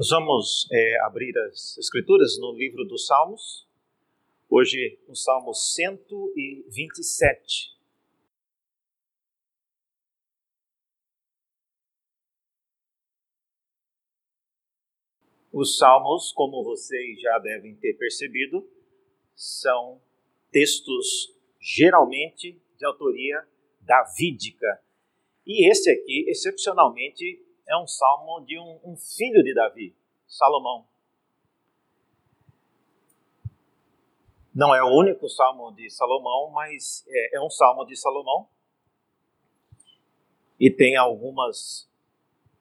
Nós vamos é, abrir as Escrituras no livro dos Salmos, hoje no Salmo 127. Os Salmos, como vocês já devem ter percebido, são textos geralmente de autoria davídica. E esse aqui, excepcionalmente, é um salmo de um, um filho de Davi, Salomão. Não é o único salmo de Salomão, mas é, é um salmo de Salomão. E tem algumas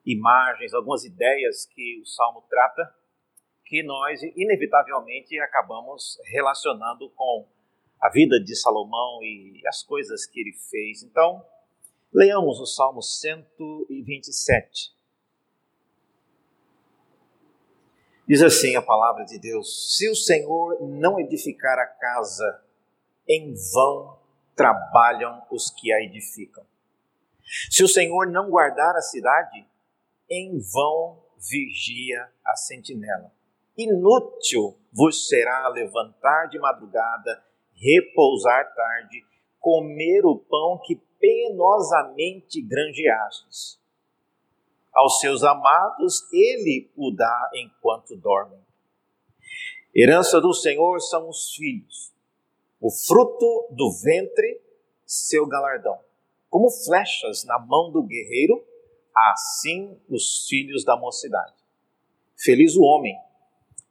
imagens, algumas ideias que o salmo trata, que nós inevitavelmente acabamos relacionando com a vida de Salomão e as coisas que ele fez. Então, leiamos o Salmo 127. Diz assim a palavra de Deus: Se o Senhor não edificar a casa, em vão trabalham os que a edificam. Se o Senhor não guardar a cidade, em vão vigia a sentinela. Inútil vos será levantar de madrugada, repousar tarde, comer o pão que penosamente granjeastes aos seus amados, ele o dá enquanto dormem. Herança do Senhor são os filhos, o fruto do ventre, seu galardão. Como flechas na mão do guerreiro, assim os filhos da mocidade. Feliz o homem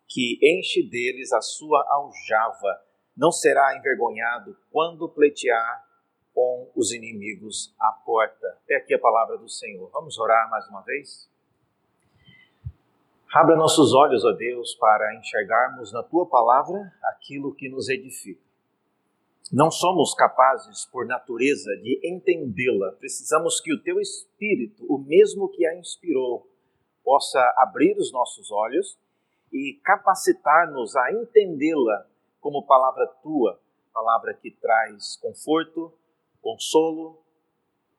que enche deles a sua aljava, não será envergonhado quando pleitear com os inimigos à porta. Até aqui a palavra do Senhor. Vamos orar mais uma vez? Abra nossos olhos, ó Deus, para enxergarmos na tua palavra aquilo que nos edifica. Não somos capazes, por natureza, de entendê-la. Precisamos que o teu Espírito, o mesmo que a inspirou, possa abrir os nossos olhos e capacitar-nos a entendê-la como palavra tua, palavra que traz conforto, consolo,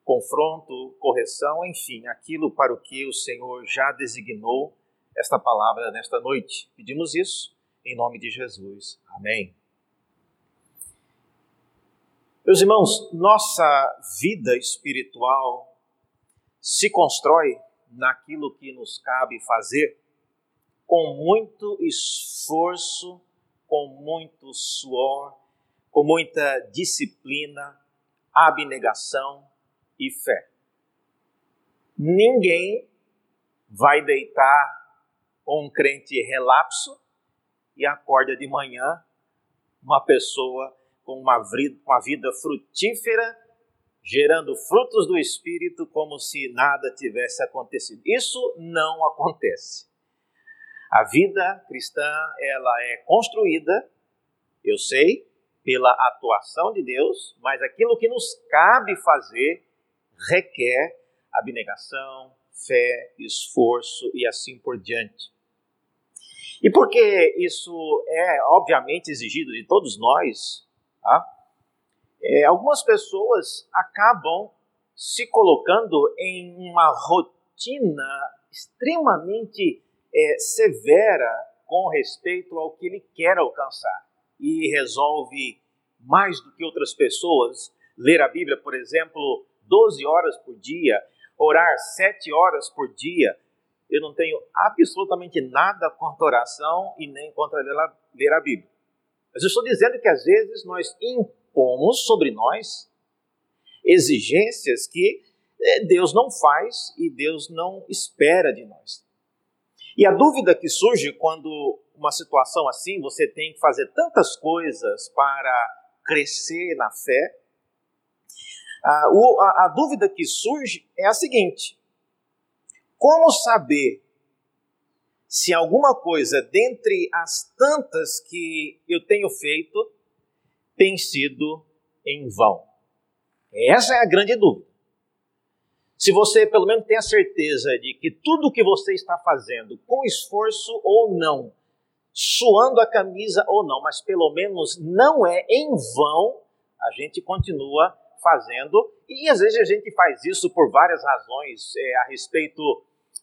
confronto, correção, enfim, aquilo para o que o Senhor já designou esta palavra nesta noite. Pedimos isso em nome de Jesus. Amém. Meus irmãos, nossa vida espiritual se constrói naquilo que nos cabe fazer com muito esforço, com muito suor, com muita disciplina, abnegação e fé. Ninguém vai deitar um crente relapso e acorda de manhã uma pessoa com uma vida, frutífera, gerando frutos do Espírito como se nada tivesse acontecido. Isso não acontece. A vida cristã ela é construída, eu sei, pela atuação de Deus, mas aquilo que nos cabe fazer requer abnegação, fé, esforço e assim por diante. E porque isso é obviamente exigido de todos nós, tá? é, algumas pessoas acabam se colocando em uma rotina extremamente é, severa com respeito ao que ele quer alcançar e resolve mais do que outras pessoas ler a Bíblia, por exemplo, 12 horas por dia, orar 7 horas por dia. Eu não tenho absolutamente nada contra oração e nem contra ler a Bíblia. Mas eu estou dizendo que às vezes nós impomos sobre nós exigências que eh, Deus não faz e Deus não espera de nós. E a dúvida que surge quando uma situação assim, você tem que fazer tantas coisas para crescer na fé. A, a, a dúvida que surge é a seguinte: como saber se alguma coisa dentre as tantas que eu tenho feito tem sido em vão? Essa é a grande dúvida. Se você pelo menos tem a certeza de que tudo que você está fazendo, com esforço ou não, suando a camisa ou não, mas pelo menos não é em vão, a gente continua fazendo. E às vezes a gente faz isso por várias razões é, a respeito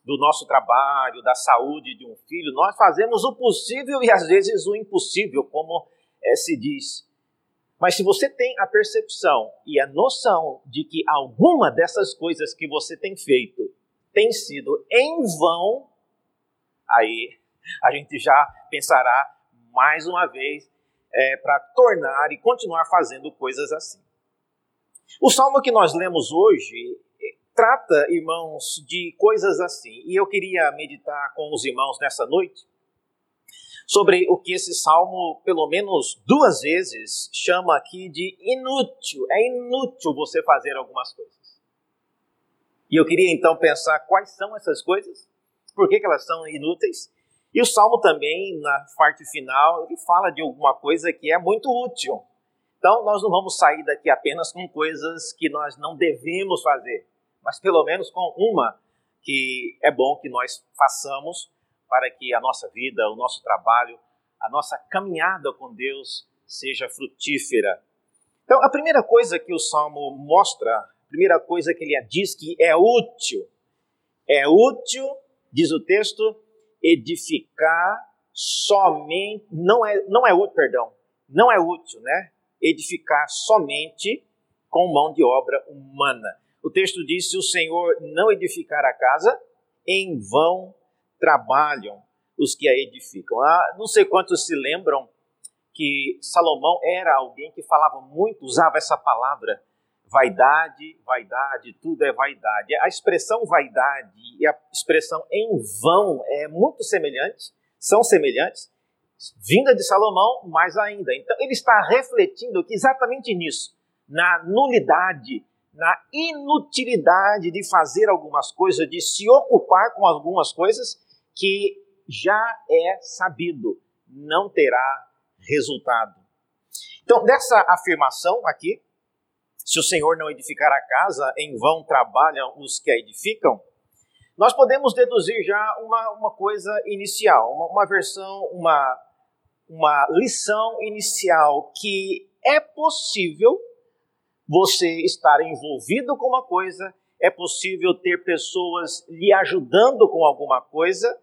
do nosso trabalho, da saúde de um filho, nós fazemos o possível e às vezes o impossível, como é, se diz. Mas se você tem a percepção e a noção de que alguma dessas coisas que você tem feito tem sido em vão, aí a gente já pensará mais uma vez é, para tornar e continuar fazendo coisas assim. O salmo que nós lemos hoje trata, irmãos, de coisas assim. E eu queria meditar com os irmãos nessa noite sobre o que esse salmo, pelo menos duas vezes, chama aqui de inútil. É inútil você fazer algumas coisas. E eu queria então pensar quais são essas coisas, por que, que elas são inúteis. E o salmo também, na parte final, ele fala de alguma coisa que é muito útil. Então, nós não vamos sair daqui apenas com coisas que nós não devemos fazer mas pelo menos com uma que é bom que nós façamos para que a nossa vida, o nosso trabalho, a nossa caminhada com Deus seja frutífera. Então, a primeira coisa que o Salmo mostra, a primeira coisa que ele diz que é útil, é útil, diz o texto, edificar somente, não é, não é útil, perdão, não é útil, né? Edificar somente com mão de obra humana. O texto diz: se o Senhor não edificar a casa, em vão trabalham os que a edificam. Ah, não sei quantos se lembram que Salomão era alguém que falava muito, usava essa palavra vaidade, vaidade, tudo é vaidade. A expressão vaidade e a expressão em vão é muito semelhante, são semelhantes, vinda de Salomão, mais ainda. Então ele está refletindo exatamente nisso, na nulidade na inutilidade de fazer algumas coisas, de se ocupar com algumas coisas que já é sabido, não terá resultado. Então, dessa afirmação aqui, se o Senhor não edificar a casa, em vão trabalham os que a edificam, nós podemos deduzir já uma, uma coisa inicial, uma, uma versão, uma, uma lição inicial, que é possível você estar envolvido com uma coisa, é possível ter pessoas lhe ajudando com alguma coisa,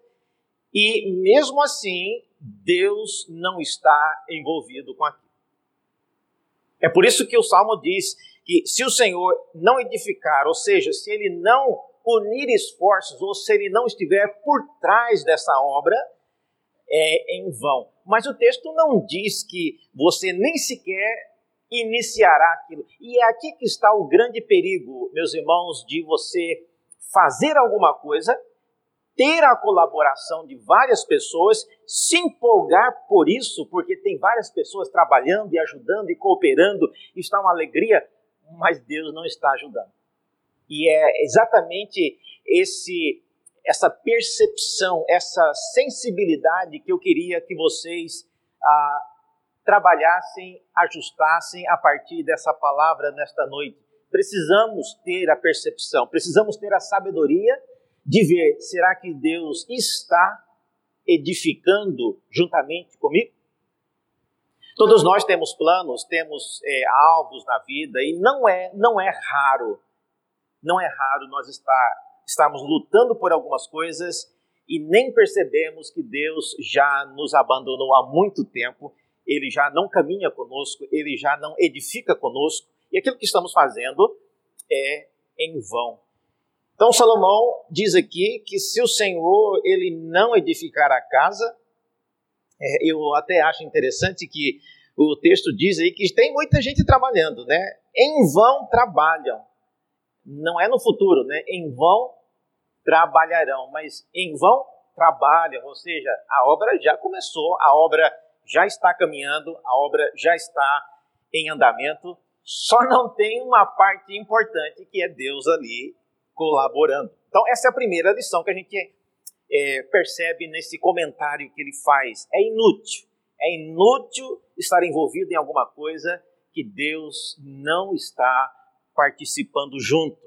e mesmo assim, Deus não está envolvido com aquilo. É por isso que o Salmo diz que se o Senhor não edificar, ou seja, se ele não unir esforços, ou se ele não estiver por trás dessa obra, é em vão. Mas o texto não diz que você nem sequer iniciará aquilo. E é aqui que está o grande perigo, meus irmãos, de você fazer alguma coisa, ter a colaboração de várias pessoas, se empolgar por isso, porque tem várias pessoas trabalhando e ajudando e cooperando, está uma alegria, mas Deus não está ajudando. E é exatamente esse essa percepção, essa sensibilidade que eu queria que vocês ah, trabalhassem, ajustassem a partir dessa palavra nesta noite. Precisamos ter a percepção, precisamos ter a sabedoria de ver: será que Deus está edificando juntamente comigo? Todos nós temos planos, temos é, alvos na vida e não é não é raro, não é raro nós estar estarmos lutando por algumas coisas e nem percebemos que Deus já nos abandonou há muito tempo ele já não caminha conosco, ele já não edifica conosco, e aquilo que estamos fazendo é em vão. Então Salomão diz aqui que se o Senhor ele não edificar a casa, é, eu até acho interessante que o texto diz aí que tem muita gente trabalhando, né? Em vão trabalham. Não é no futuro, né? Em vão trabalharão, mas em vão trabalham, ou seja, a obra já começou, a obra já está caminhando, a obra já está em andamento, só não tem uma parte importante que é Deus ali colaborando. Então, essa é a primeira lição que a gente é, percebe nesse comentário que ele faz. É inútil. É inútil estar envolvido em alguma coisa que Deus não está participando junto.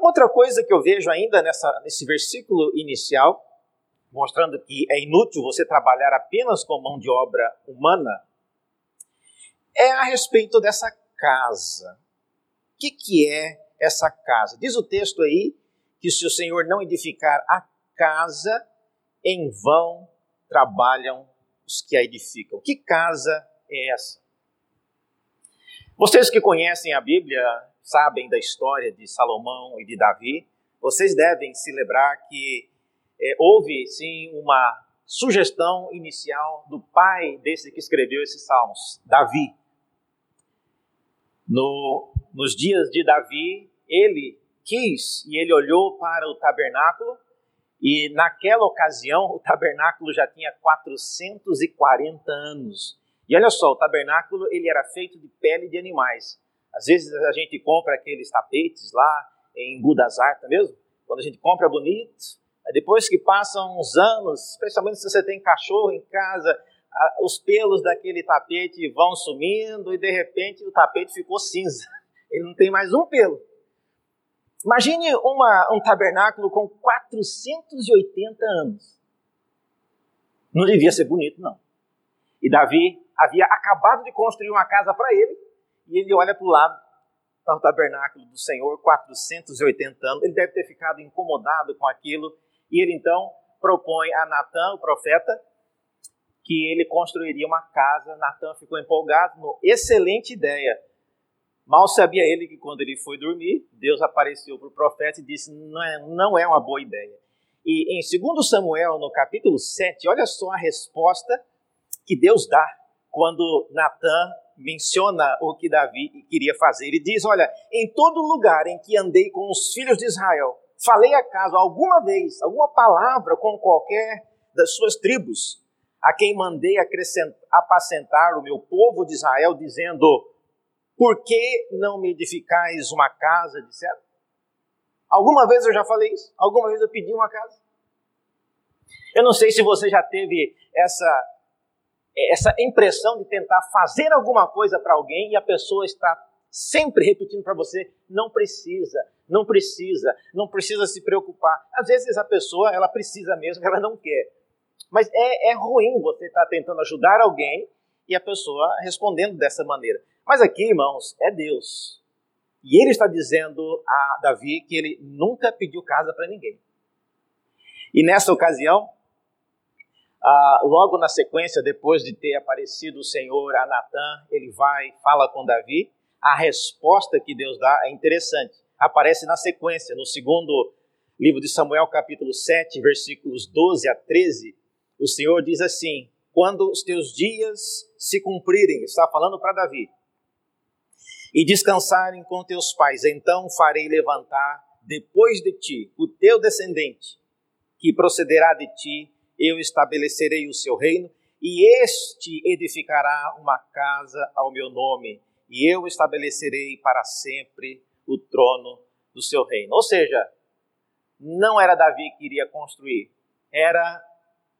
Outra coisa que eu vejo ainda nessa, nesse versículo inicial mostrando que é inútil você trabalhar apenas com mão de obra humana, é a respeito dessa casa. O que, que é essa casa? Diz o texto aí que se o Senhor não edificar a casa, em vão trabalham os que a edificam. Que casa é essa? Vocês que conhecem a Bíblia sabem da história de Salomão e de Davi. Vocês devem se lembrar que é, houve sim uma sugestão inicial do pai desse que escreveu esses salmos, Davi. No, nos dias de Davi, ele quis e ele olhou para o tabernáculo e naquela ocasião o tabernáculo já tinha 440 anos. E olha só, o tabernáculo ele era feito de pele de animais. Às vezes a gente compra aqueles tapetes lá em Budazar, tá mesmo? Quando a gente compra bonito, depois que passam uns anos, especialmente se você tem cachorro em casa, os pelos daquele tapete vão sumindo e de repente o tapete ficou cinza. Ele não tem mais um pelo. Imagine uma, um tabernáculo com 480 anos. Não devia ser bonito, não. E Davi havia acabado de construir uma casa para ele, e ele olha para o lado, está o tabernáculo do Senhor, 480 anos. Ele deve ter ficado incomodado com aquilo, e ele então propõe a Natan, o profeta, que ele construiria uma casa. Natan ficou empolgado, no, excelente ideia. Mal sabia ele que quando ele foi dormir, Deus apareceu para o profeta e disse: não é, não é uma boa ideia. E em 2 Samuel, no capítulo 7, olha só a resposta que Deus dá quando Natan menciona o que Davi queria fazer. Ele diz: Olha, em todo lugar em que andei com os filhos de Israel, falei acaso alguma vez, alguma palavra com qualquer das suas tribos, a quem mandei apacentar o meu povo de Israel, dizendo: Por que não me edificais uma casa? Disseram. Alguma vez eu já falei isso? Alguma vez eu pedi uma casa? Eu não sei se você já teve essa essa impressão de tentar fazer alguma coisa para alguém e a pessoa está sempre repetindo para você: não precisa, não precisa, não precisa se preocupar. Às vezes a pessoa ela precisa mesmo, ela não quer. Mas é, é ruim você estar tá tentando ajudar alguém e a pessoa respondendo dessa maneira. Mas aqui, irmãos, é Deus. E ele está dizendo a Davi que ele nunca pediu casa para ninguém. E nessa ocasião, ah, logo na sequência, depois de ter aparecido o Senhor a Natã, ele vai, fala com Davi. A resposta que Deus dá é interessante. Aparece na sequência, no segundo livro de Samuel, capítulo 7, versículos 12 a 13. O Senhor diz assim: Quando os teus dias se cumprirem, está falando para Davi, e descansarem com teus pais, então farei levantar depois de ti o teu descendente, que procederá de ti eu estabelecerei o seu reino, e este edificará uma casa ao meu nome, e eu estabelecerei para sempre o trono do seu reino. Ou seja, não era Davi que iria construir, era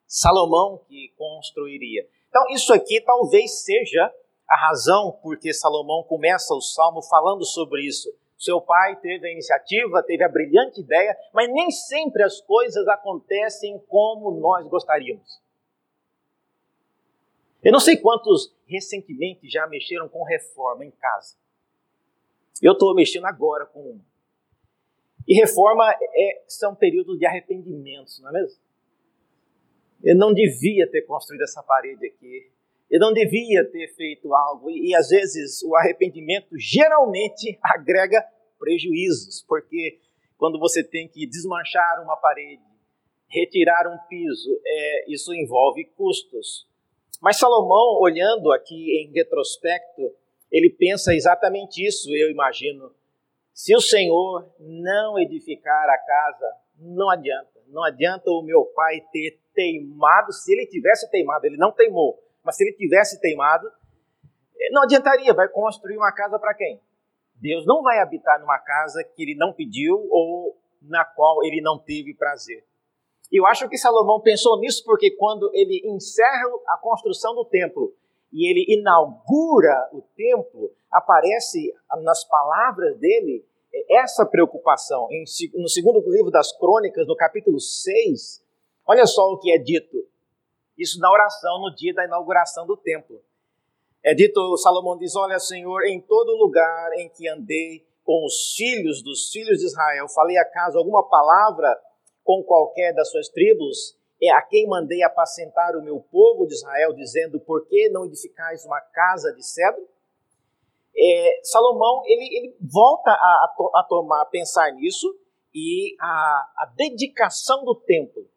Salomão que construiria. Então, isso aqui talvez seja a razão por que Salomão começa o salmo falando sobre isso. Seu pai teve a iniciativa, teve a brilhante ideia, mas nem sempre as coisas acontecem como nós gostaríamos. Eu não sei quantos recentemente já mexeram com reforma em casa. Eu estou mexendo agora com uma. E reforma é, são períodos de arrependimentos, não é mesmo? Eu não devia ter construído essa parede aqui. Eu não devia ter feito algo. E, e às vezes o arrependimento geralmente agrega prejuízos, porque quando você tem que desmanchar uma parede, retirar um piso, é, isso envolve custos. Mas Salomão, olhando aqui em retrospecto, ele pensa exatamente isso, eu imagino. Se o Senhor não edificar a casa, não adianta. Não adianta o meu pai ter teimado. Se ele tivesse teimado, ele não teimou, mas se ele tivesse teimado, não adiantaria. Vai construir uma casa para quem? Deus não vai habitar numa casa que ele não pediu ou na qual ele não teve prazer. Eu acho que Salomão pensou nisso porque quando ele encerra a construção do templo e ele inaugura o templo, aparece nas palavras dele essa preocupação. No segundo livro das Crônicas, no capítulo 6, olha só o que é dito. Isso na oração no dia da inauguração do templo. É dito, Salomão diz: Olha, Senhor, em todo lugar em que andei com os filhos dos filhos de Israel, falei acaso alguma palavra com qualquer das suas tribos, é a quem mandei apacentar o meu povo de Israel, dizendo: Por que não edificais uma casa de cedro? É, Salomão ele, ele volta a, a, tomar, a pensar nisso e a, a dedicação do templo.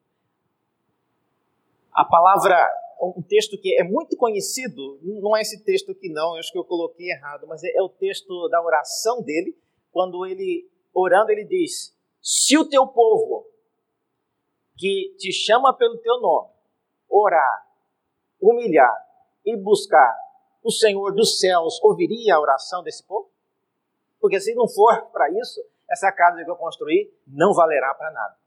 A palavra, um texto que é muito conhecido, não é esse texto aqui não, eu acho que eu coloquei errado, mas é, é o texto da oração dele, quando ele, orando, ele diz: Se o teu povo, que te chama pelo teu nome, orar, humilhar e buscar o Senhor dos céus, ouviria a oração desse povo? Porque se não for para isso, essa casa que eu construí não valerá para nada.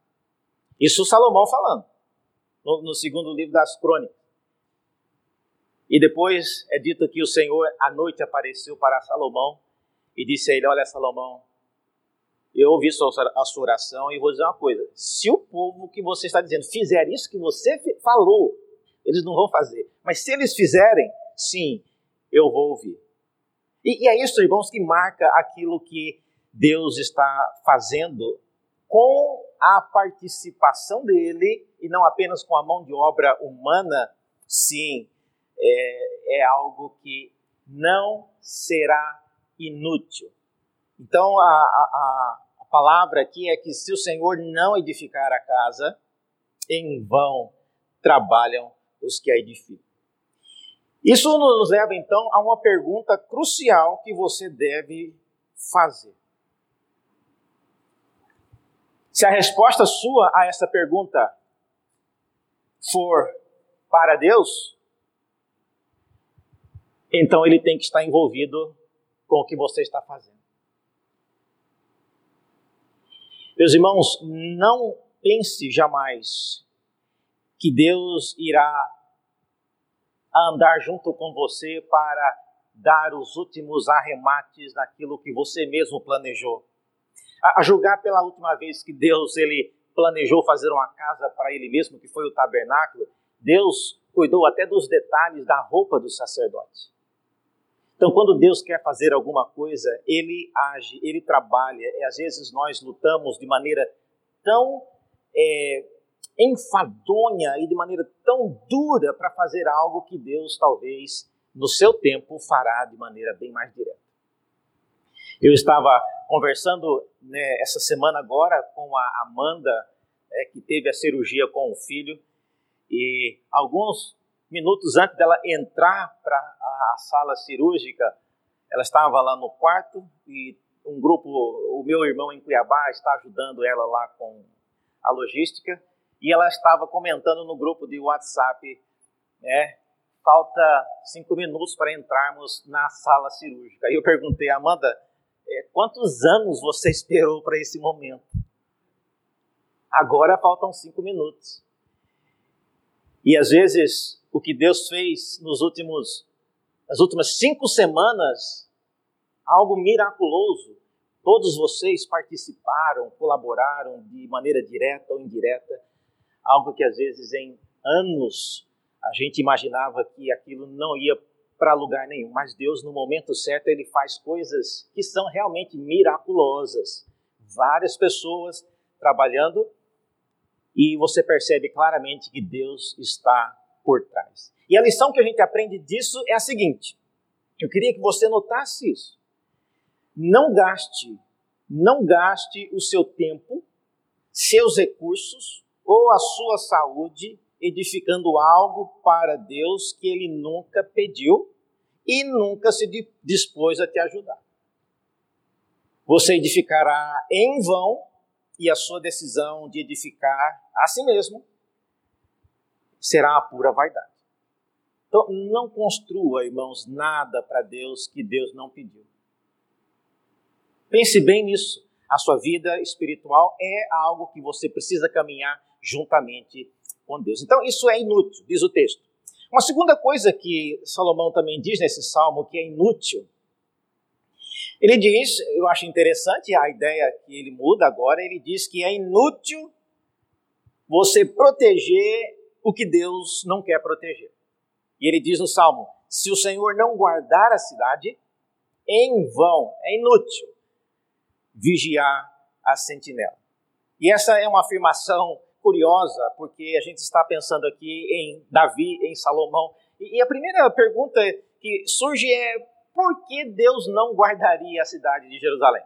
Isso Salomão falando, no, no segundo livro das crônicas. E depois é dito que o Senhor à noite apareceu para Salomão e disse a ele: Olha, Salomão, eu ouvi a sua oração e vou dizer uma coisa: se o povo que você está dizendo fizer isso que você falou, eles não vão fazer. Mas se eles fizerem, sim, eu vou ouvir. E, e é isso, irmãos, que marca aquilo que Deus está fazendo com a participação dele e não apenas com a mão de obra humana. Sim, é, é algo que não será inútil. Então, a, a, a palavra aqui é que se o Senhor não edificar a casa, em vão trabalham os que a edificam. Isso nos leva então a uma pergunta crucial que você deve fazer. Se a resposta sua a essa pergunta for para Deus, então ele tem que estar envolvido com o que você está fazendo. Meus irmãos, não pense jamais que Deus irá andar junto com você para dar os últimos arremates naquilo que você mesmo planejou. A, julgar pela última vez que Deus ele planejou fazer uma casa para ele mesmo, que foi o tabernáculo, Deus cuidou até dos detalhes da roupa do sacerdote. Então, quando Deus quer fazer alguma coisa, Ele age, Ele trabalha. E às vezes nós lutamos de maneira tão é, enfadonha e de maneira tão dura para fazer algo que Deus talvez no seu tempo fará de maneira bem mais direta. Eu estava conversando né, essa semana agora com a Amanda, é, que teve a cirurgia com o filho, e alguns minutos antes dela entrar para a sala cirúrgica, ela estava lá no quarto e um grupo, o meu irmão em Cuiabá está ajudando ela lá com a logística e ela estava comentando no grupo de WhatsApp, né? Falta cinco minutos para entrarmos na sala cirúrgica. Aí eu perguntei, Amanda, é, quantos anos você esperou para esse momento? Agora faltam cinco minutos. E às vezes o que Deus fez nos últimos, nas últimas cinco semanas, algo miraculoso. Todos vocês participaram, colaboraram de maneira direta ou indireta, algo que às vezes em anos a gente imaginava que aquilo não ia para lugar nenhum, mas Deus no momento certo ele faz coisas que são realmente miraculosas. Várias pessoas trabalhando e você percebe claramente que Deus está por trás. E a lição que a gente aprende disso é a seguinte: eu queria que você notasse isso. Não gaste, não gaste o seu tempo, seus recursos ou a sua saúde edificando algo para Deus que ele nunca pediu e nunca se dispôs a te ajudar. Você edificará em vão e a sua decisão de edificar a si mesmo será a pura vaidade. Então, não construa, irmãos, nada para Deus que Deus não pediu. Pense bem nisso. A sua vida espiritual é algo que você precisa caminhar juntamente com Deus. Então, isso é inútil, diz o texto. Uma segunda coisa que Salomão também diz nesse salmo que é inútil, ele diz, eu acho interessante a ideia que ele muda agora, ele diz que é inútil você proteger o que Deus não quer proteger. E ele diz no Salmo: se o Senhor não guardar a cidade, em vão, é inútil. vigiar a sentinela. E essa é uma afirmação curiosa, porque a gente está pensando aqui em Davi, em Salomão. E a primeira pergunta que surge é: por que Deus não guardaria a cidade de Jerusalém?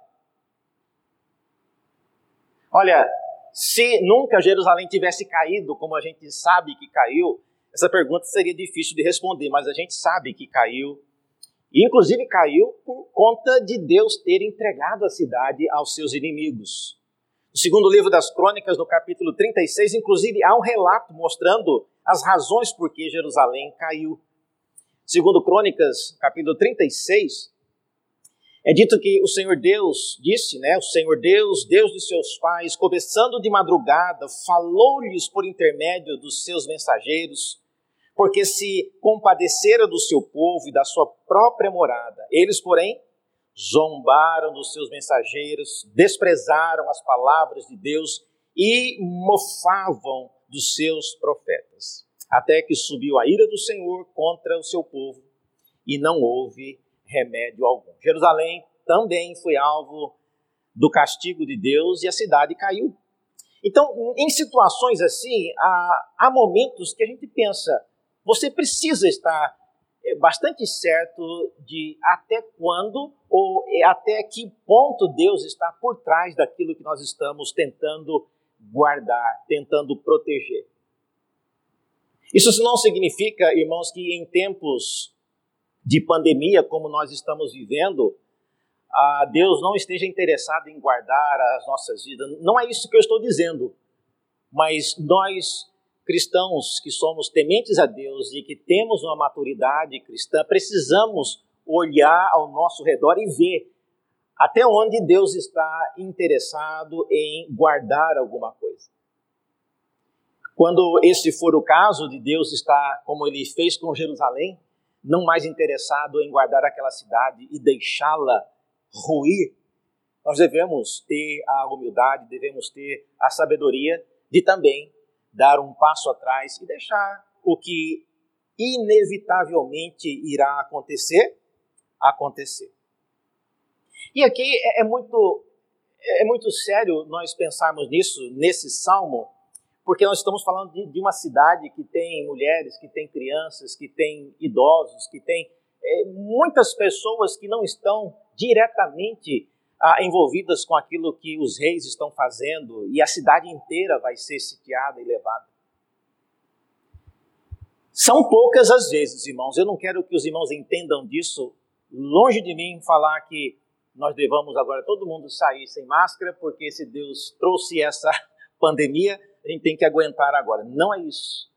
Olha, se nunca Jerusalém tivesse caído, como a gente sabe que caiu, essa pergunta seria difícil de responder, mas a gente sabe que caiu. E inclusive caiu por conta de Deus ter entregado a cidade aos seus inimigos. No segundo livro das Crônicas, no capítulo 36, inclusive há um relato mostrando as razões por que Jerusalém caiu. Segundo Crônicas, capítulo 36, é dito que o Senhor Deus disse, né? O Senhor Deus, Deus de seus pais, começando de madrugada, falou-lhes por intermédio dos seus mensageiros, porque se compadecera do seu povo e da sua própria morada. Eles, porém, zombaram dos seus mensageiros, desprezaram as palavras de Deus e mofavam dos seus profetas. Até que subiu a ira do Senhor contra o seu povo e não houve remédio algum. Jerusalém também foi alvo do castigo de Deus e a cidade caiu. Então, em situações assim, há, há momentos que a gente pensa, você precisa estar bastante certo de até quando ou é, até que ponto Deus está por trás daquilo que nós estamos tentando guardar, tentando proteger. Isso não significa, irmãos, que em tempos de pandemia como nós estamos vivendo, Deus não esteja interessado em guardar as nossas vidas. Não é isso que eu estou dizendo. Mas nós, cristãos que somos tementes a Deus e que temos uma maturidade cristã, precisamos olhar ao nosso redor e ver até onde Deus está interessado em guardar alguma coisa. Quando esse for o caso de Deus estar, como ele fez com Jerusalém, não mais interessado em guardar aquela cidade e deixá-la ruir, nós devemos ter a humildade, devemos ter a sabedoria de também dar um passo atrás e deixar o que inevitavelmente irá acontecer acontecer. E aqui é, é muito é muito sério nós pensarmos nisso nesse salmo, porque nós estamos falando de, de, uma cidade que tem mulheres, que tem crianças, que tem idosos, que tem é, muitas pessoas que não estão diretamente ah, envolvidas com aquilo que os reis estão fazendo e a cidade inteira vai ser sitiada e levada. São poucas as vezes, irmãos. Eu não quero que os irmãos entendam disso. Longe de mim falar que nós devamos agora todo mundo sair sem máscara, porque se Deus trouxe essa pandemia, a gente tem que aguentar agora. Não é isso.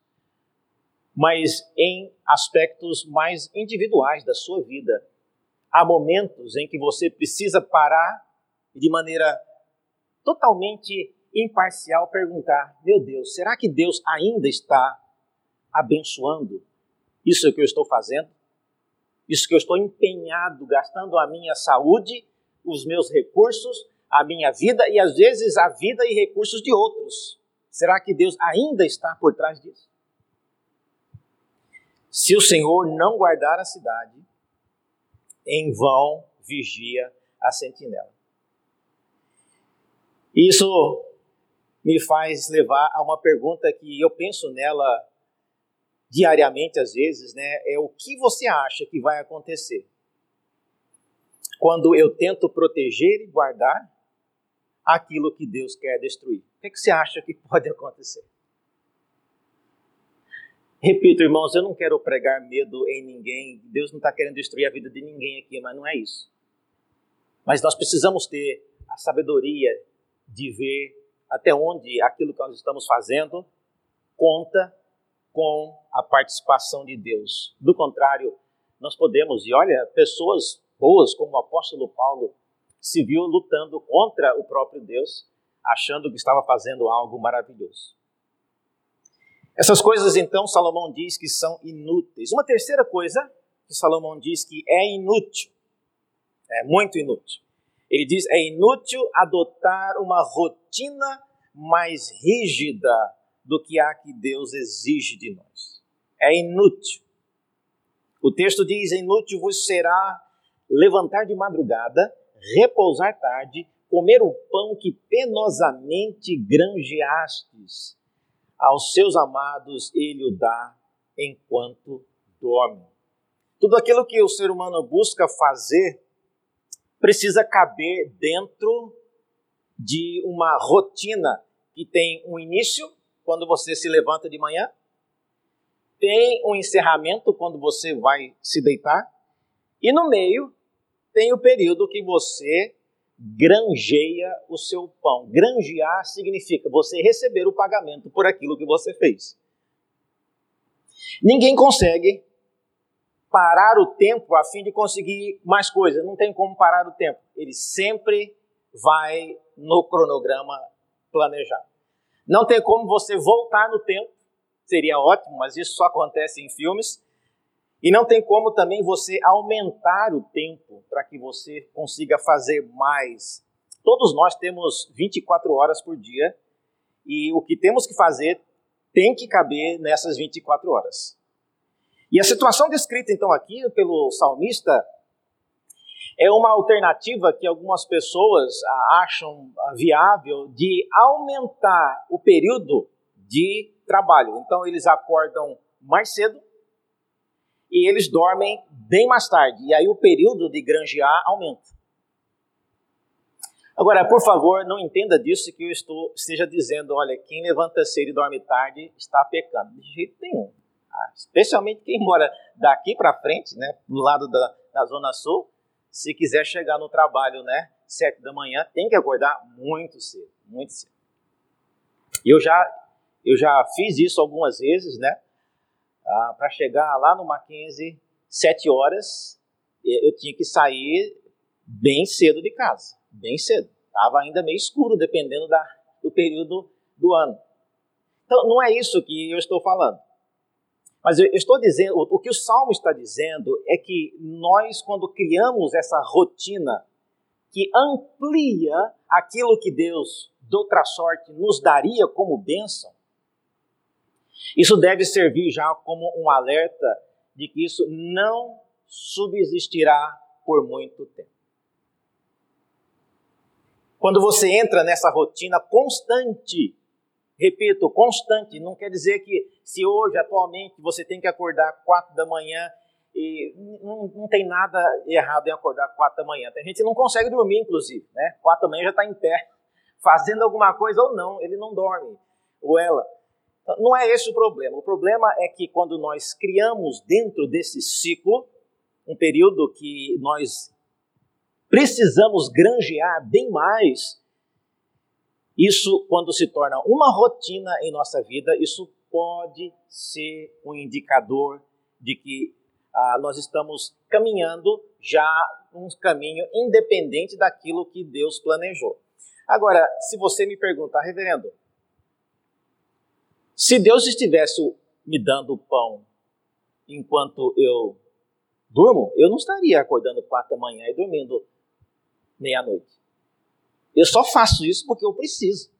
Mas em aspectos mais individuais da sua vida, há momentos em que você precisa parar e de maneira totalmente imparcial perguntar: meu Deus, será que Deus ainda está abençoando isso que eu estou fazendo? Isso que eu estou empenhado, gastando a minha saúde, os meus recursos, a minha vida e às vezes a vida e recursos de outros. Será que Deus ainda está por trás disso? Se o Senhor não guardar a cidade, em vão vigia a sentinela. Isso me faz levar a uma pergunta que eu penso nela diariamente às vezes, né? É o que você acha que vai acontecer quando eu tento proteger e guardar aquilo que Deus quer destruir? O que, é que você acha que pode acontecer? Repito, irmãos, eu não quero pregar medo em ninguém. Deus não está querendo destruir a vida de ninguém aqui, mas não é isso. Mas nós precisamos ter a sabedoria de ver até onde aquilo que nós estamos fazendo conta com a participação de Deus. Do contrário, nós podemos, e olha, pessoas boas como o apóstolo Paulo se viu lutando contra o próprio Deus, achando que estava fazendo algo maravilhoso. Essas coisas, então, Salomão diz que são inúteis. Uma terceira coisa que Salomão diz que é inútil, é muito inútil. Ele diz: é inútil adotar uma rotina mais rígida do que a que Deus exige de nós. É inútil. O texto diz: inútil vos será levantar de madrugada repousar tarde, comer o pão que penosamente granjeastes. Aos seus amados ele o dá enquanto dorme. Tudo aquilo que o ser humano busca fazer precisa caber dentro de uma rotina que tem um início, quando você se levanta de manhã, tem um encerramento, quando você vai se deitar, e no meio tem o período que você granjeia o seu pão. Granjear significa você receber o pagamento por aquilo que você fez. Ninguém consegue parar o tempo a fim de conseguir mais coisas. Não tem como parar o tempo. Ele sempre vai no cronograma planejado. Não tem como você voltar no tempo. Seria ótimo, mas isso só acontece em filmes. E não tem como também você aumentar o tempo para que você consiga fazer mais. Todos nós temos 24 horas por dia e o que temos que fazer tem que caber nessas 24 horas. E a situação descrita então aqui pelo salmista é uma alternativa que algumas pessoas acham viável de aumentar o período de trabalho. Então eles acordam mais cedo e eles dormem bem mais tarde. E aí o período de granjear aumenta. Agora, por favor, não entenda disso que eu estou, esteja dizendo, olha, quem levanta cedo e dorme tarde está pecando. De jeito nenhum. Tá? Especialmente quem mora daqui para frente, né, do lado da, da Zona Sul, se quiser chegar no trabalho, né, sete da manhã, tem que acordar muito cedo, muito cedo. Eu já, eu já fiz isso algumas vezes, né, ah, para chegar lá no Mackenzie, sete horas, eu tinha que sair bem cedo de casa, bem cedo. Estava ainda meio escuro, dependendo da, do período do ano. Então, não é isso que eu estou falando. Mas eu estou dizendo, o que o Salmo está dizendo é que nós, quando criamos essa rotina que amplia aquilo que Deus, de outra sorte, nos daria como bênção, isso deve servir já como um alerta de que isso não subsistirá por muito tempo. Quando você entra nessa rotina constante, repito, constante, não quer dizer que se hoje, atualmente, você tem que acordar quatro da manhã e não, não tem nada errado em acordar quatro da manhã. A gente não consegue dormir, inclusive, né? Quatro da manhã já está em pé, fazendo alguma coisa ou não, ele não dorme, ou ela. Não é esse o problema. O problema é que quando nós criamos dentro desse ciclo, um período que nós precisamos granjear bem mais, isso, quando se torna uma rotina em nossa vida, isso pode ser um indicador de que ah, nós estamos caminhando já um caminho independente daquilo que Deus planejou. Agora, se você me perguntar, reverendo, se Deus estivesse me dando pão enquanto eu durmo, eu não estaria acordando quatro da manhã e dormindo meia-noite. Eu só faço isso porque eu preciso.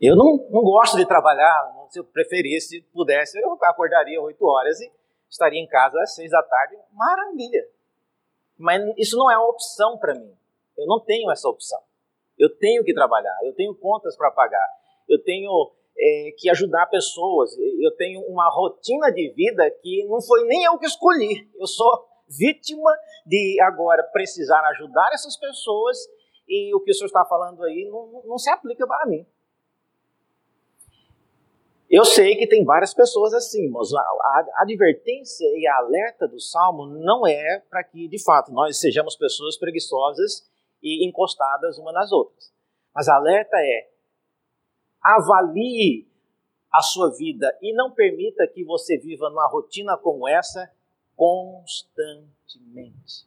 Eu não, não gosto de trabalhar, se eu preferisse, pudesse, eu acordaria oito horas e estaria em casa às seis da tarde. Maravilha! Mas isso não é uma opção para mim. Eu não tenho essa opção. Eu tenho que trabalhar, eu tenho contas para pagar eu tenho é, que ajudar pessoas, eu tenho uma rotina de vida que não foi nem eu que escolhi. Eu sou vítima de agora precisar ajudar essas pessoas e o que o senhor está falando aí não, não se aplica para mim. Eu sei que tem várias pessoas assim, mas a, advertência e a alerta do Salmo não é para que, de fato, nós sejamos pessoas preguiçosas e encostadas umas nas outras. Mas a alerta é: avalie a sua vida e não permita que você viva numa rotina como essa constantemente.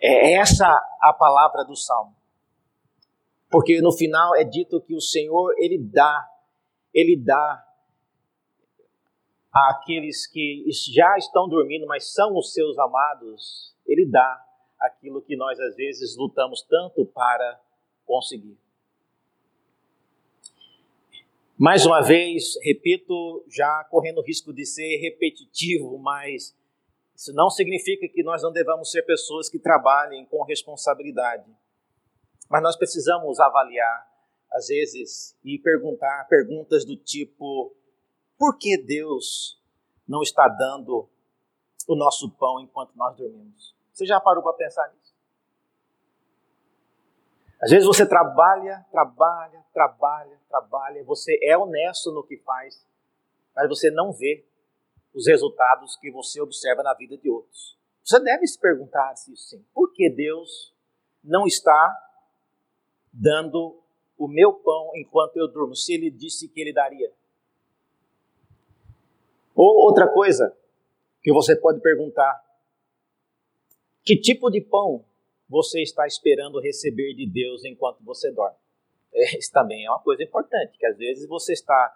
É essa a palavra do Salmo. Porque no final é dito que o Senhor, Ele dá, Ele dá àqueles que já estão dormindo, mas são os seus amados, Ele dá aquilo que nós às vezes lutamos tanto para conseguir. Mais uma vez, repito, já correndo o risco de ser repetitivo, mas Isso não significa que nós não devamos ser pessoas que trabalhem com responsabilidade. Mas nós precisamos avaliar, às vezes, e perguntar perguntas do tipo: por que Deus não está dando o nosso pão enquanto nós dormimos? Você já parou para pensar nisso? Às vezes você trabalha, trabalha, trabalha, trabalha, você é honesto no que faz, mas você não vê os resultados que você observa na vida de outros. Você deve se perguntar se sim. Por que Deus não está dando o meu pão enquanto eu durmo, se ele disse que ele daria? Ou outra coisa que você pode perguntar: que tipo de pão você está esperando receber de Deus enquanto você dorme? É, isso também é uma coisa importante, que às vezes você está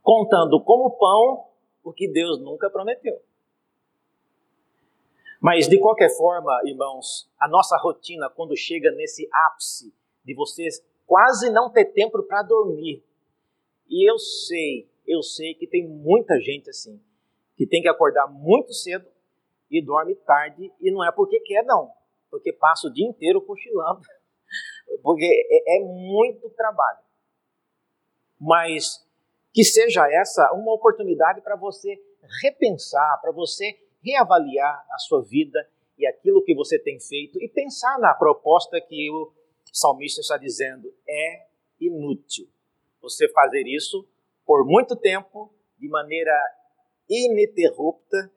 contando como pão o que Deus nunca prometeu. Mas de qualquer forma, irmãos, a nossa rotina, quando chega nesse ápice de vocês quase não ter tempo para dormir, e eu sei, eu sei que tem muita gente assim, que tem que acordar muito cedo e dorme tarde, e não é porque quer, não, porque passa o dia inteiro cochilando, porque é, é muito trabalho. Mas que seja essa uma oportunidade para você repensar, para você reavaliar a sua vida e aquilo que você tem feito e pensar na proposta que o salmista está dizendo: é inútil você fazer isso por muito tempo, de maneira ininterrupta,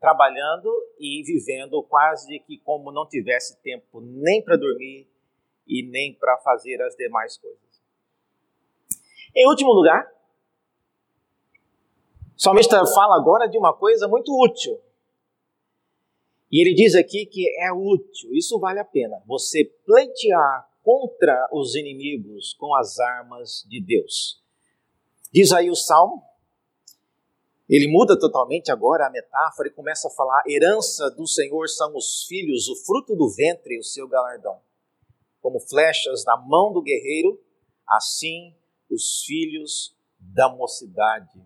trabalhando e vivendo quase que como não tivesse tempo nem para dormir e nem para fazer as demais coisas. Em último lugar, o salmista fala agora de uma coisa muito útil. E ele diz aqui que é útil, isso vale a pena. Você pleitear contra os inimigos com as armas de Deus. Diz aí o salmo, ele muda totalmente agora a metáfora e começa a falar: herança do Senhor são os filhos, o fruto do ventre, o seu galardão. Como flechas na mão do guerreiro, assim os filhos da mocidade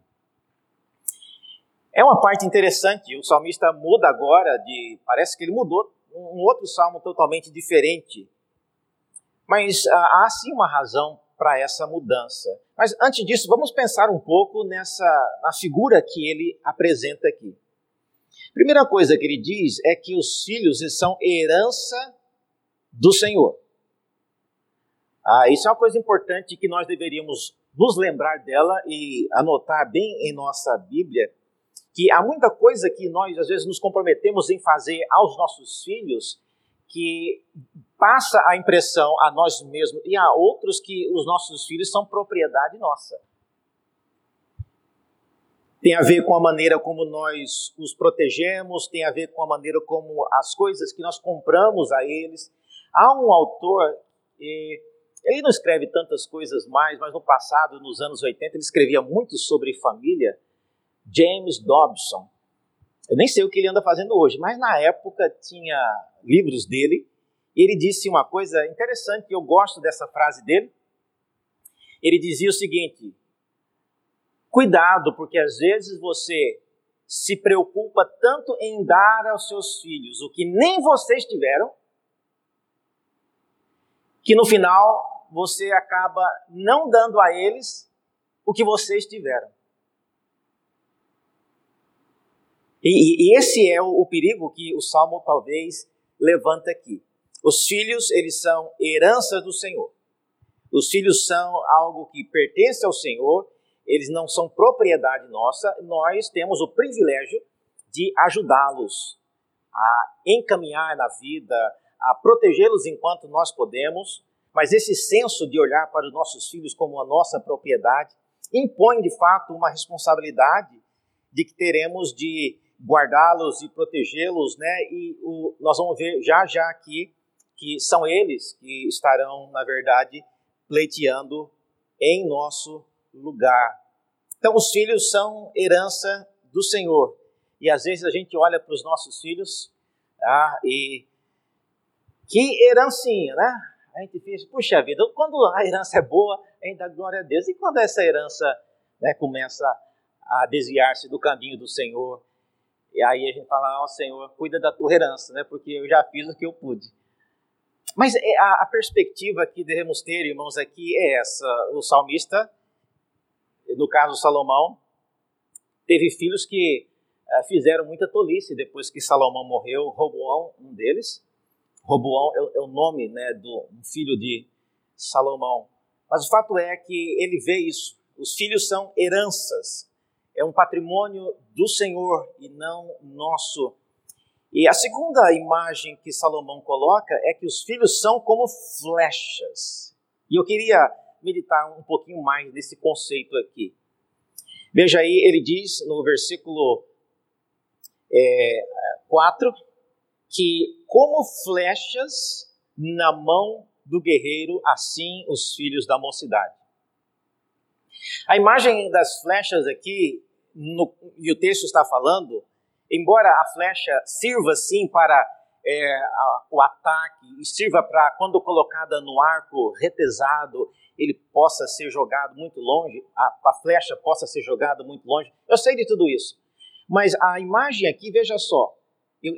é uma parte interessante, o salmista muda agora de. Parece que ele mudou um outro salmo totalmente diferente. Mas há sim uma razão para essa mudança. Mas antes disso, vamos pensar um pouco nessa na figura que ele apresenta aqui. Primeira coisa que ele diz é que os filhos são herança do Senhor. Ah, isso é uma coisa importante que nós deveríamos nos lembrar dela e anotar bem em nossa Bíblia que há muita coisa que nós às vezes nos comprometemos em fazer aos nossos filhos que passa a impressão a nós mesmos e a outros que os nossos filhos são propriedade nossa. Tem a ver com a maneira como nós os protegemos, tem a ver com a maneira como as coisas que nós compramos a eles. Há um autor, ele não escreve tantas coisas mais, mas no passado, nos anos 80, ele escrevia muito sobre família James Dobson. Eu nem sei o que ele anda fazendo hoje, mas na época tinha livros dele. E ele disse uma coisa interessante, eu gosto dessa frase dele. Ele dizia o seguinte: Cuidado, porque às vezes você se preocupa tanto em dar aos seus filhos o que nem vocês tiveram, que no final você acaba não dando a eles o que vocês tiveram. E, e esse é o, o perigo que o Salmo talvez levanta aqui. Os filhos, eles são herança do Senhor. Os filhos são algo que pertence ao Senhor, eles não são propriedade nossa, nós temos o privilégio de ajudá-los a encaminhar na vida, a protegê-los enquanto nós podemos, mas esse senso de olhar para os nossos filhos como a nossa propriedade impõe de fato uma responsabilidade de que teremos de guardá-los e protegê-los, né? E o, nós vamos ver já já aqui que são eles que estarão, na verdade, pleiteando em nosso lugar. Então, os filhos são herança do Senhor. E às vezes a gente olha para os nossos filhos ah, e que herancinha, né? A gente fica, puxa vida, quando a herança é boa, a gente dá glória a Deus. E quando essa herança né, começa a desviar-se do caminho do Senhor, E aí a gente fala, ó oh, Senhor, cuida da tua herança, né? Porque eu já fiz o que eu pude. Mas é, a, a perspectiva que devemos ter, irmãos, aqui é essa. O salmista, no caso Salomão, teve filhos que uh, fizeram muita tolice depois que Salomão morreu. Roboão, um deles. Roboão é, é o nome né, do um filho de Salomão. Mas o fato é que ele vê isso. Os filhos são heranças. É um patrimônio do Senhor e não nosso. E a segunda imagem que Salomão coloca é que os filhos são como flechas. E eu queria meditar um pouquinho mais nesse conceito aqui. Veja aí, ele diz no versículo é, 4 que, como flechas na mão do guerreiro, assim os filhos da mocidade. A imagem das flechas aqui, no, e o texto está falando, embora a flecha sirva sim para é, a, o ataque e sirva para, quando colocada no arco retesado, ele possa ser jogado muito longe, a, a flecha possa ser jogada muito longe. Eu sei de tudo isso. Mas a imagem aqui, veja só,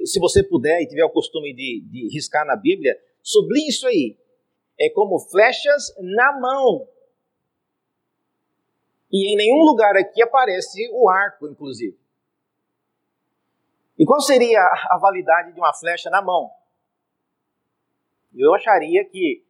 se você puder e tiver o costume de, de riscar na Bíblia, sublinhe isso aí. É como flechas na mão. E em nenhum lugar aqui aparece o arco, inclusive. E qual seria a validade de uma flecha na mão? Eu acharia que,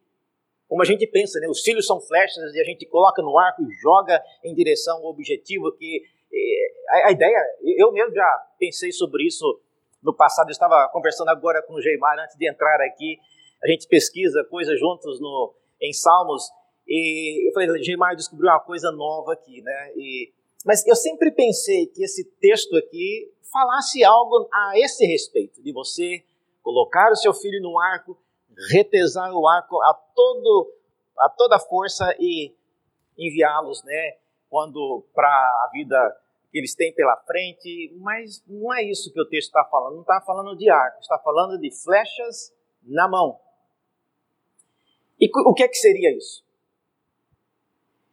como a gente pensa, né, os filhos são flechas e a gente coloca no arco e joga em direção ao objetivo, que eh, a, ideia, eu mesmo já pensei sobre isso no passado, eu estava conversando agora com o Geimar antes de entrar aqui, a gente pesquisa coisas juntos no, em Salmos, e eu falei, Geimar descobriu uma coisa nova aqui, né? E, mas eu sempre pensei que esse texto aqui falasse algo a esse respeito, de você colocar o seu filho no arco, retesar o arco a, todo, a toda força e enviá-los, né? Quando para a vida que eles têm pela frente, mas não é isso que o texto está falando. Não está falando de arco, está falando de flechas na mão. E o que é que seria isso?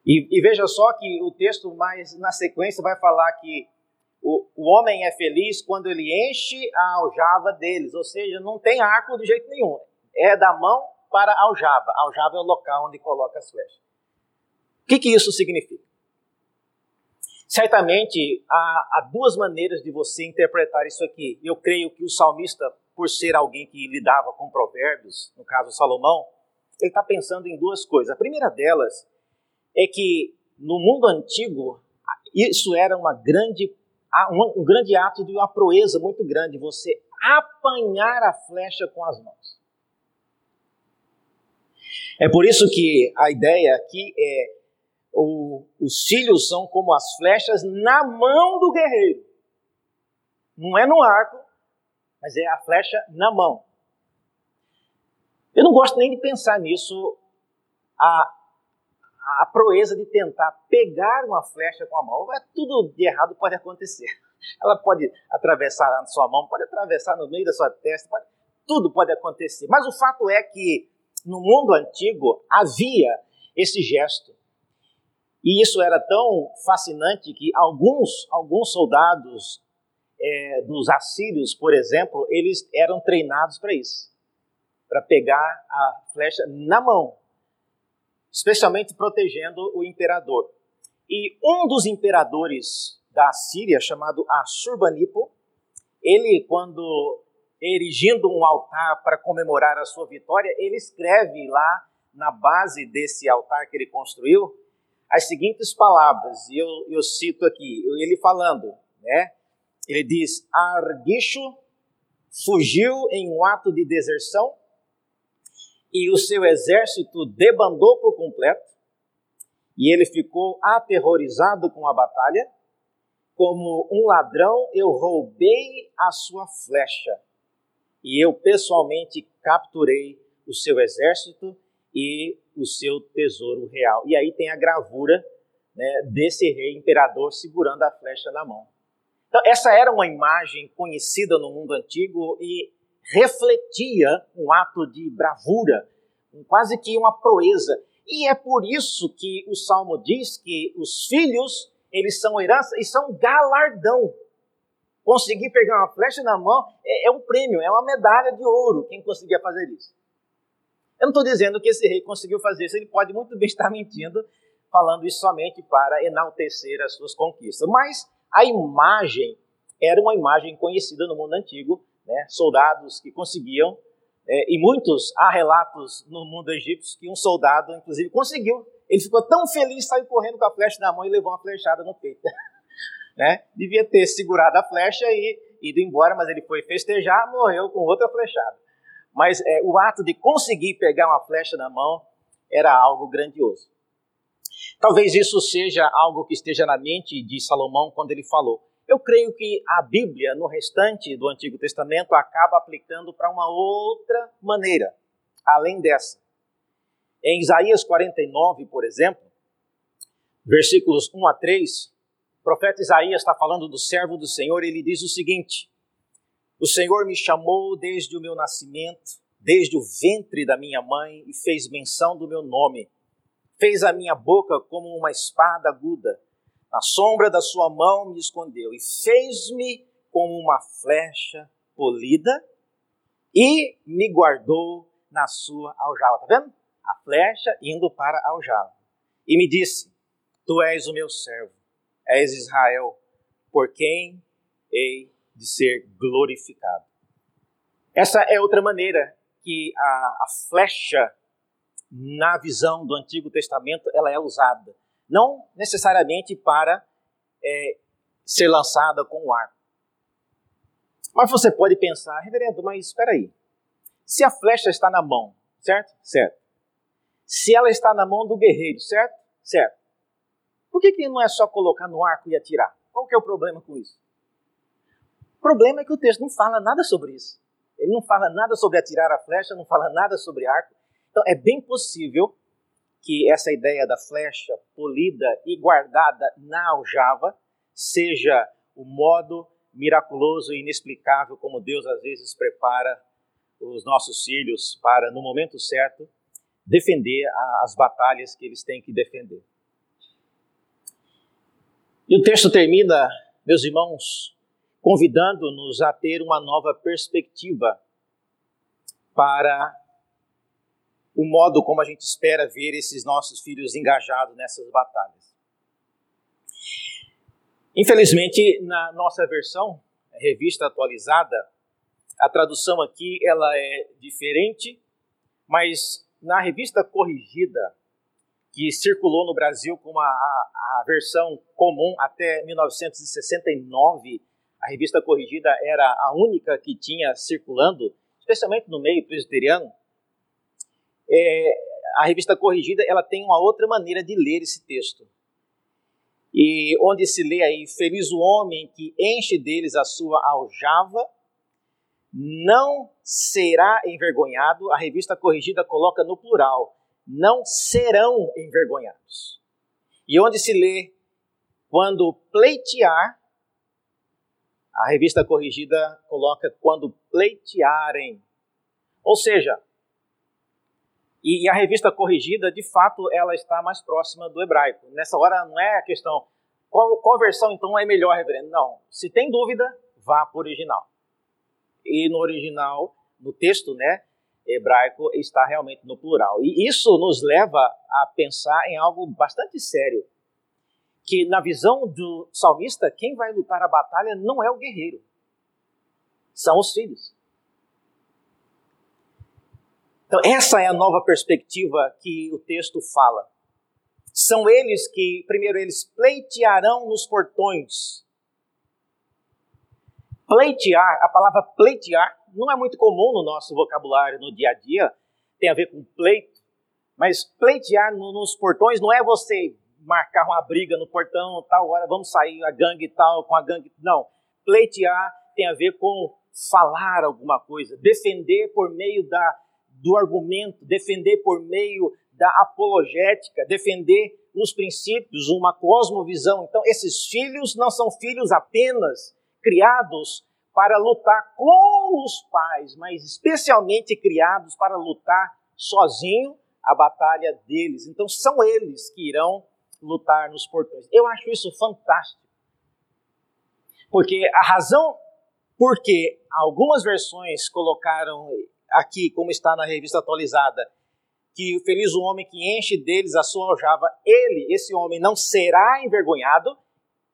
E, e, veja só que o texto mais na sequência vai falar que o, o homem é feliz quando ele enche a aljava deles, ou seja, não tem arco de jeito nenhum. É da mão para a aljava. A aljava é o local onde coloca as flechas. O que, que isso significa? Certamente há, há duas maneiras de você interpretar isso aqui. Eu creio que o salmista, por ser alguém que lidava com provérbios, no caso Salomão, ele está pensando em duas coisas. A primeira delas é que no mundo antigo isso era uma grande, um grande ato de uma proeza muito grande, você apanhar a flecha com as mãos. É por isso que a ideia aqui é o, os filhos são como as flechas na mão do guerreiro. Não é no arco, mas é a flecha na mão. Eu não gosto nem de pensar nisso, a, a proeza de tentar pegar uma flecha com a mão. É tudo de errado pode acontecer. Ela pode atravessar na sua mão, pode atravessar no meio da sua testa, pode, tudo pode acontecer. Mas o fato é que no mundo antigo havia esse gesto. E isso era tão fascinante que alguns, alguns soldados é, dos assírios, por exemplo, eles eram treinados para isso para pegar a flecha na mão, especialmente protegendo o imperador. E um dos imperadores da Síria, chamado Assurbanipal, ele, quando erigindo um altar para comemorar a sua vitória, ele escreve lá na base desse altar que ele construiu as seguintes palavras, e eu, eu cito aqui, ele falando, né? Ele diz: Argisho fugiu em um ato de deserção e o seu exército debandou por completo, e ele ficou aterrorizado com a batalha. Como um ladrão, eu roubei a sua flecha, e eu pessoalmente capturei o seu exército e o seu tesouro real. E aí tem a gravura né, desse rei imperador segurando a flecha na mão. Então, essa era uma imagem conhecida no mundo antigo e refletia um ato de bravura, quase que uma proeza. E é por isso que o Salmo diz que os filhos, eles são herança e são galardão. Conseguir pegar uma flecha na mão é, é um prêmio, é uma medalha de ouro quem conseguia fazer isso. Eu não estou dizendo que esse rei conseguiu fazer isso, ele pode muito bem estar mentindo, falando isso somente para enaltecer as suas conquistas. Mas a imagem era uma imagem conhecida no mundo antigo, né? soldados que conseguiam, é, e muitos, há relatos no mundo egípcio que um soldado, inclusive, conseguiu. Ele ficou tão feliz, saiu correndo com a flecha na mão e levou uma flechada no peito. né? Devia ter segurado a flecha e ido embora, mas ele foi festejar, morreu com outra flechada. Mas é, o ato de conseguir pegar uma flecha na mão era algo grandioso. Talvez isso seja algo que esteja na mente de Salomão quando ele falou: eu creio que a Bíblia, no restante do Antigo Testamento, acaba aplicando para uma outra maneira, além dessa. Em Isaías 49, por exemplo, versículos 1 a 3, o profeta Isaías está falando do servo do Senhor ele diz o seguinte: O Senhor me chamou desde o meu nascimento, desde o ventre da minha mãe, e fez menção do meu nome. Fez a minha boca como uma espada aguda na sombra da sua mão me escondeu e fez-me como uma flecha polida e me guardou na sua aljava. Está vendo? A flecha indo para a aljava. E me disse: Tu és o meu servo, és Israel, por quem hei de ser glorificado. Essa é outra maneira que a, a flecha, na visão do Antigo Testamento, ela é usada não necessariamente para é, ser lançada com o arco. Mas você pode pensar, reverendo, mas espera aí. Se a flecha está na mão, certo? Certo. Se ela está na mão do guerreiro, certo? Certo. Por que, que não é só colocar no arco e atirar? Qual que é o problema com isso? O problema é que o texto não fala nada sobre isso. Ele não fala nada sobre atirar a flecha, não fala nada sobre arco. Então é bem possível que essa ideia da flecha polida e guardada na aljava seja o modo miraculoso e inexplicável como Deus às vezes prepara os nossos filhos para, no momento certo, defender as batalhas que eles têm que defender. E o texto termina, meus irmãos, convidando-nos a ter uma nova perspectiva para o modo como a gente espera ver esses nossos filhos engajados nessas batalhas. Infelizmente, na nossa versão, revista atualizada, a tradução aqui ela é diferente, mas na revista corrigida, que circulou no Brasil como a, a, a versão comum até 1969, a revista corrigida era a única que tinha circulando, especialmente no meio presbiteriano, é, a revista corrigida ela tem uma outra maneira de ler esse texto. E onde se lê aí, feliz o homem que enche deles a sua aljava, não será envergonhado. A revista corrigida coloca no plural, não serão envergonhados. E onde se lê, quando pleitear, a revista corrigida coloca quando pleitearem. Ou seja, e, e, a revista corrigida, de fato, ela está mais próxima do hebraico. Nessa hora não é a questão qual, qual versão então é melhor, reverendo. Não. Se tem dúvida, vá para o original. E no original, no texto, né, hebraico está realmente no plural. E isso nos leva a pensar em algo bastante sério. Que na visão do salmista, quem vai lutar a batalha não é o guerreiro, são os filhos. Então, essa é a nova perspectiva que o texto fala. São eles que, primeiro, eles pleitearão nos portões. Pleitear, a palavra pleitear não é muito comum no nosso vocabulário no dia a dia, tem a ver com pleito, mas pleitear nos portões não é você marcar uma briga no portão, tal hora vamos sair a gangue tal com a gangue. Não. Pleitear tem a ver com falar alguma coisa, defender por meio da do argumento, defender por meio da apologética, defender os princípios, uma cosmovisão. Então, esses filhos não são filhos apenas criados para lutar com os pais, mas especialmente criados para lutar sozinho a batalha deles. Então, são eles que irão lutar nos portões. Eu acho isso fantástico. Porque a razão por que algumas versões colocaram aqui, como está na revista atualizada, que feliz o homem que enche deles a sua aljava, ele, esse homem, não será envergonhado.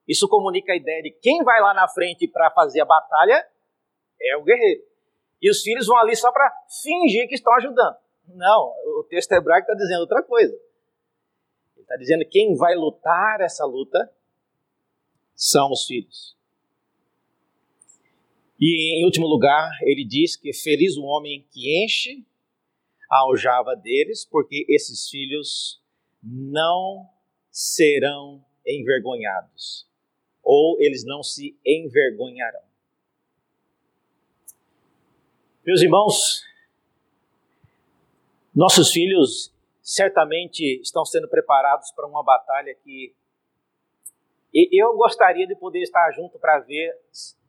Isso comunica a ideia de quem vai lá na frente para fazer a batalha é o guerreiro. E os filhos vão ali só para fingir que estão ajudando. Não, o texto hebraico está dizendo outra coisa. Ele está dizendo que quem vai lutar essa luta são os filhos. E em último lugar, ele diz que feliz o homem que enche a aljava deles, porque esses filhos não serão envergonhados, ou eles não se envergonharão. Meus irmãos, nossos filhos certamente estão sendo preparados para uma batalha que eu gostaria de poder estar junto para ver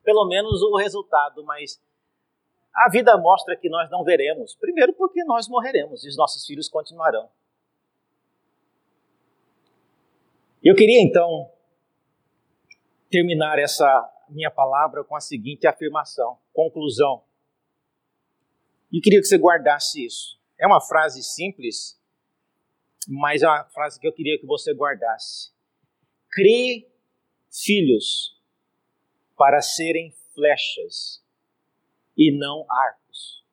pelo menos o resultado, mas a vida mostra que nós não veremos. Primeiro, porque nós morreremos e os nossos filhos continuarão. Eu queria então terminar essa minha palavra com a seguinte afirmação, conclusão. E queria que você guardasse isso. É uma frase simples, mas é uma frase que eu queria que você guardasse. Crie filhos para serem flechas e não arcos.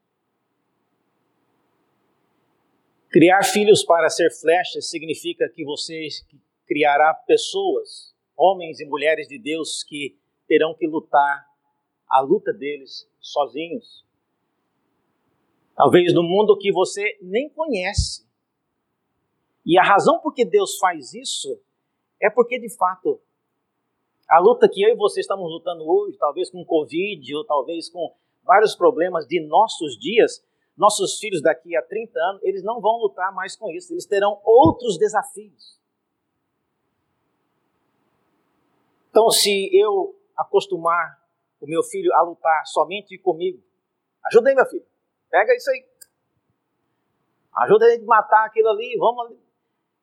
Criar filhos para ser flechas significa que você criará pessoas, homens e mulheres de Deus, que terão que lutar a luta deles sozinhos Talvez no mundo que você nem conhece. E a razão por que Deus faz isso é porque, de fato, a luta que eu e você estamos lutando hoje, talvez com Covid, ou talvez com vários problemas de nossos dias, nossos filhos daqui a 30 anos, eles não vão lutar mais com isso, eles terão outros desafios. Então, se eu acostumar o meu filho a lutar somente comigo, ajuda aí, meu filho. Pega isso aí. Ajuda a gente a matar aquilo ali, vamos ali.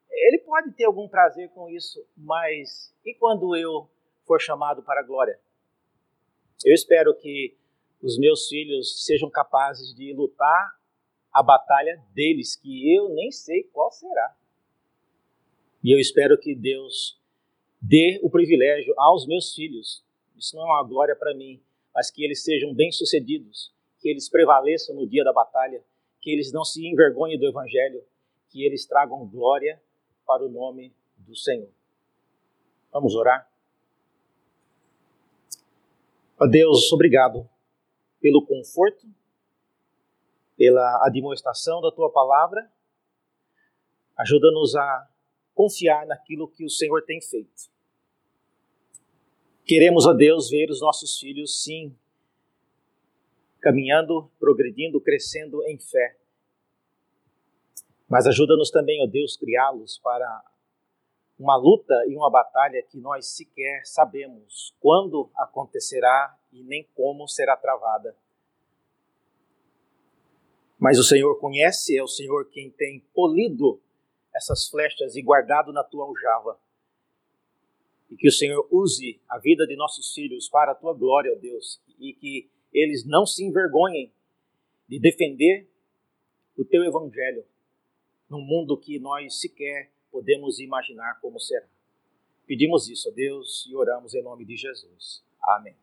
Ele pode ter algum prazer com isso, mas e quando eu for chamado para a glória? Eu espero que os meus filhos sejam capazes de lutar a batalha deles, que eu nem sei qual será. E eu espero que Deus dê o privilégio aos meus filhos. Isso não é uma glória para mim, mas que eles sejam bem-sucedidos que eles prevaleçam no dia da batalha, que eles não se envergonhem do Evangelho, que eles tragam glória para o nome do Senhor. Vamos orar? Ó Deus, obrigado pelo conforto, pela admoestação da tua palavra. Ajuda-nos a confiar naquilo que o Senhor tem feito. Queremos, a Deus, ver os nossos filhos, sim, caminhando, progredindo, crescendo em fé. Mas ajuda-nos também, ó Deus, criá-los para uma luta e uma batalha que nós sequer sabemos quando acontecerá e nem como será travada. Mas o Senhor conhece, é o Senhor quem tem polido essas flechas e guardado na tua aljava. E que o Senhor use a vida de nossos filhos para a tua glória, ó Deus, e que eles não se envergonhem de defender o teu evangelho num mundo que nós sequer podemos imaginar como será. Pedimos isso a Deus e oramos em nome de Jesus. Amém.